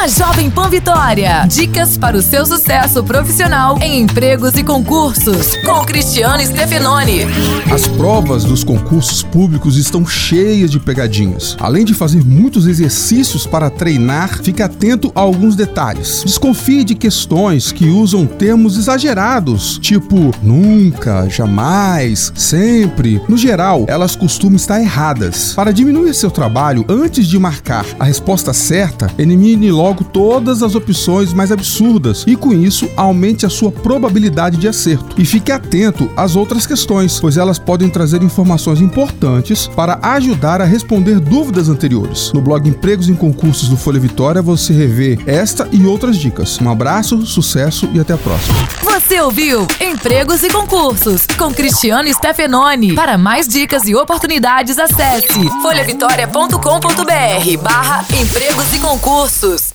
na Jovem Pan Vitória. Dicas para o seu sucesso profissional em empregos e concursos, com Cristiano Stefanoni. As provas dos concursos públicos estão cheias de pegadinhas. Além de fazer muitos exercícios para treinar, fique atento a alguns detalhes. Desconfie de questões que usam termos exagerados, tipo nunca, jamais, sempre. No geral, elas costumam estar erradas. Para diminuir seu trabalho, antes de marcar a resposta certa, elimine logo todas as opções mais absurdas e, com isso, aumente a sua probabilidade de acerto. E fique atento às outras questões, pois elas podem trazer informações importantes para ajudar a responder dúvidas anteriores. No blog Empregos em Concursos do Folha Vitória você revê esta e outras dicas. Um abraço, sucesso e até a próxima. Você ouviu Empregos e Concursos com Cristiano Stefanoni. Para mais dicas e oportunidades, acesse folhavitória.com.br barra empregos e concursos.